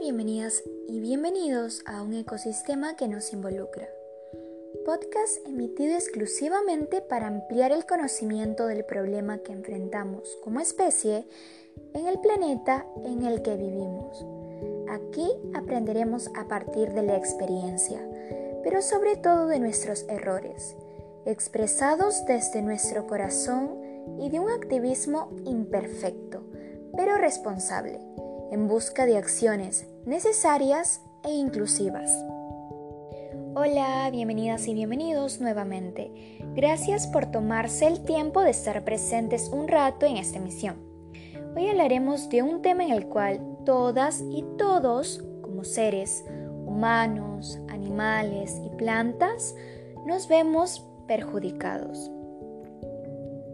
bienvenidas y bienvenidos a un ecosistema que nos involucra. Podcast emitido exclusivamente para ampliar el conocimiento del problema que enfrentamos como especie en el planeta en el que vivimos. Aquí aprenderemos a partir de la experiencia, pero sobre todo de nuestros errores, expresados desde nuestro corazón y de un activismo imperfecto, pero responsable en busca de acciones necesarias e inclusivas. Hola, bienvenidas y bienvenidos nuevamente. Gracias por tomarse el tiempo de estar presentes un rato en esta emisión. Hoy hablaremos de un tema en el cual todas y todos, como seres humanos, animales y plantas, nos vemos perjudicados.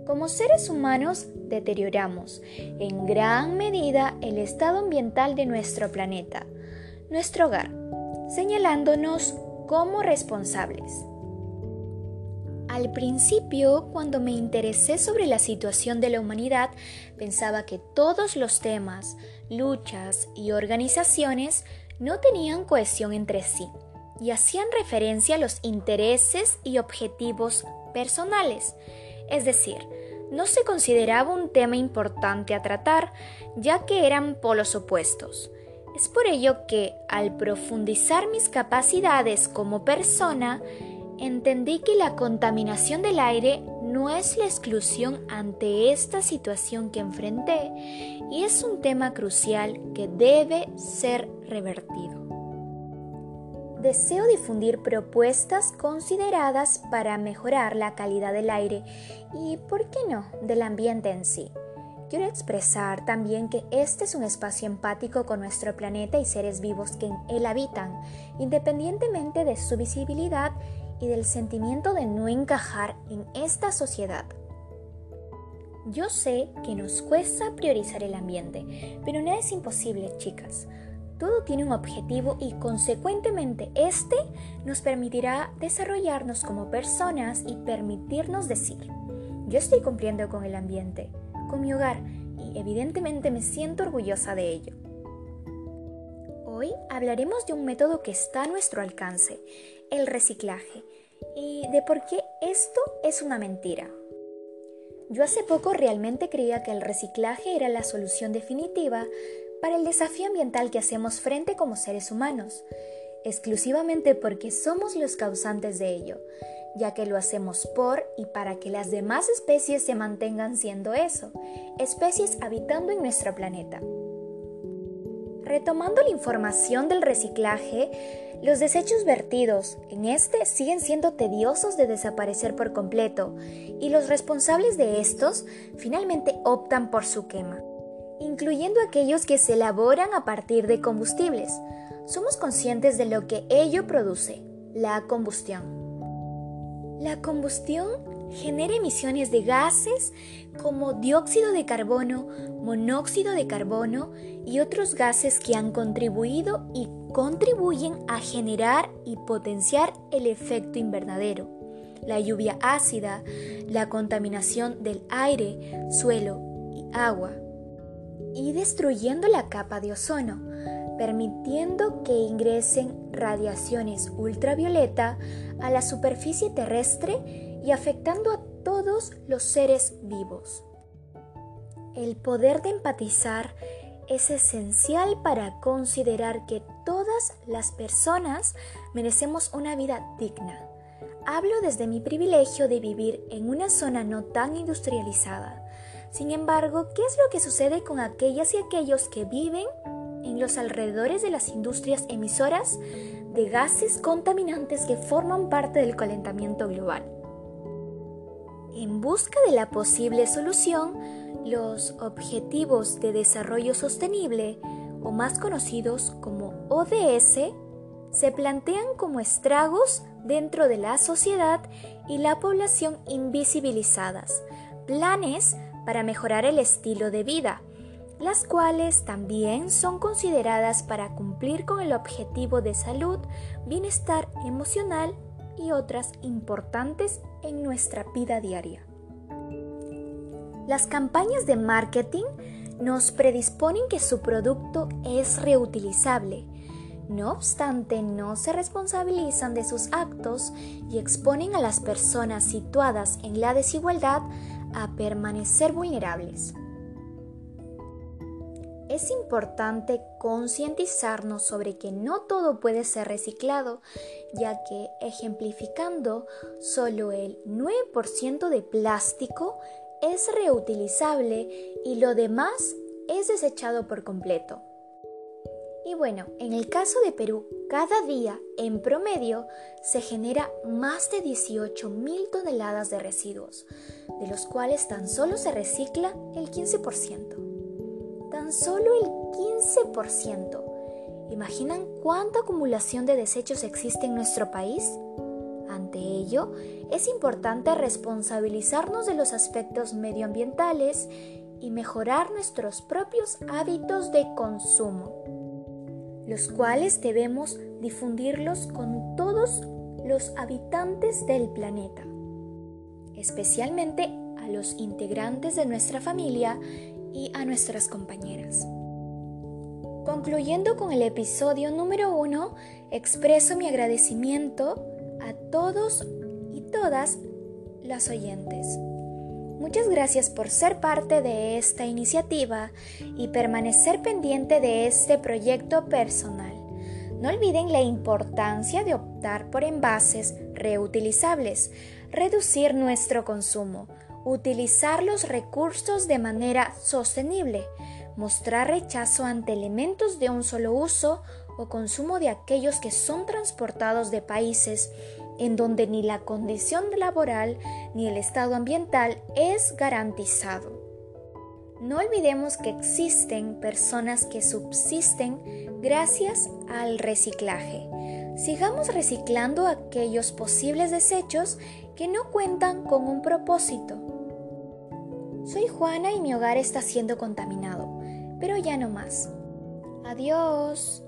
Como seres humanos deterioramos en gran medida el estado ambiental de nuestro planeta, nuestro hogar, señalándonos como responsables. Al principio, cuando me interesé sobre la situación de la humanidad, pensaba que todos los temas, luchas y organizaciones no tenían cohesión entre sí y hacían referencia a los intereses y objetivos personales, es decir, no se consideraba un tema importante a tratar, ya que eran polos opuestos. Es por ello que, al profundizar mis capacidades como persona, entendí que la contaminación del aire no es la exclusión ante esta situación que enfrenté y es un tema crucial que debe ser revertido deseo difundir propuestas consideradas para mejorar la calidad del aire y, ¿por qué no?, del ambiente en sí. Quiero expresar también que este es un espacio empático con nuestro planeta y seres vivos que en él habitan, independientemente de su visibilidad y del sentimiento de no encajar en esta sociedad. Yo sé que nos cuesta priorizar el ambiente, pero nada es imposible, chicas. Todo tiene un objetivo y consecuentemente este nos permitirá desarrollarnos como personas y permitirnos decir, yo estoy cumpliendo con el ambiente, con mi hogar y evidentemente me siento orgullosa de ello. Hoy hablaremos de un método que está a nuestro alcance, el reciclaje, y de por qué esto es una mentira. Yo hace poco realmente creía que el reciclaje era la solución definitiva para el desafío ambiental que hacemos frente como seres humanos, exclusivamente porque somos los causantes de ello, ya que lo hacemos por y para que las demás especies se mantengan siendo eso, especies habitando en nuestro planeta. Retomando la información del reciclaje, los desechos vertidos en este siguen siendo tediosos de desaparecer por completo y los responsables de estos finalmente optan por su quema incluyendo aquellos que se elaboran a partir de combustibles. Somos conscientes de lo que ello produce, la combustión. La combustión genera emisiones de gases como dióxido de carbono, monóxido de carbono y otros gases que han contribuido y contribuyen a generar y potenciar el efecto invernadero, la lluvia ácida, la contaminación del aire, suelo y agua y destruyendo la capa de ozono, permitiendo que ingresen radiaciones ultravioleta a la superficie terrestre y afectando a todos los seres vivos. El poder de empatizar es esencial para considerar que todas las personas merecemos una vida digna. Hablo desde mi privilegio de vivir en una zona no tan industrializada, sin embargo, ¿qué es lo que sucede con aquellas y aquellos que viven en los alrededores de las industrias emisoras de gases contaminantes que forman parte del calentamiento global? En busca de la posible solución, los Objetivos de Desarrollo Sostenible, o más conocidos como ODS, se plantean como estragos dentro de la sociedad y la población invisibilizadas, planes para mejorar el estilo de vida, las cuales también son consideradas para cumplir con el objetivo de salud, bienestar emocional y otras importantes en nuestra vida diaria. Las campañas de marketing nos predisponen que su producto es reutilizable. No obstante, no se responsabilizan de sus actos y exponen a las personas situadas en la desigualdad a permanecer vulnerables. Es importante concientizarnos sobre que no todo puede ser reciclado, ya que, ejemplificando, solo el 9% de plástico es reutilizable y lo demás es desechado por completo. Y bueno, en el caso de Perú, cada día, en promedio, se genera más de 18.000 toneladas de residuos, de los cuales tan solo se recicla el 15%. Tan solo el 15%. ¿Imaginan cuánta acumulación de desechos existe en nuestro país? Ante ello, es importante responsabilizarnos de los aspectos medioambientales y mejorar nuestros propios hábitos de consumo los cuales debemos difundirlos con todos los habitantes del planeta, especialmente a los integrantes de nuestra familia y a nuestras compañeras. Concluyendo con el episodio número uno, expreso mi agradecimiento a todos y todas las oyentes. Muchas gracias por ser parte de esta iniciativa y permanecer pendiente de este proyecto personal. No olviden la importancia de optar por envases reutilizables, reducir nuestro consumo, utilizar los recursos de manera sostenible, mostrar rechazo ante elementos de un solo uso o consumo de aquellos que son transportados de países en donde ni la condición laboral ni el estado ambiental es garantizado. No olvidemos que existen personas que subsisten gracias al reciclaje. Sigamos reciclando aquellos posibles desechos que no cuentan con un propósito. Soy Juana y mi hogar está siendo contaminado, pero ya no más. Adiós.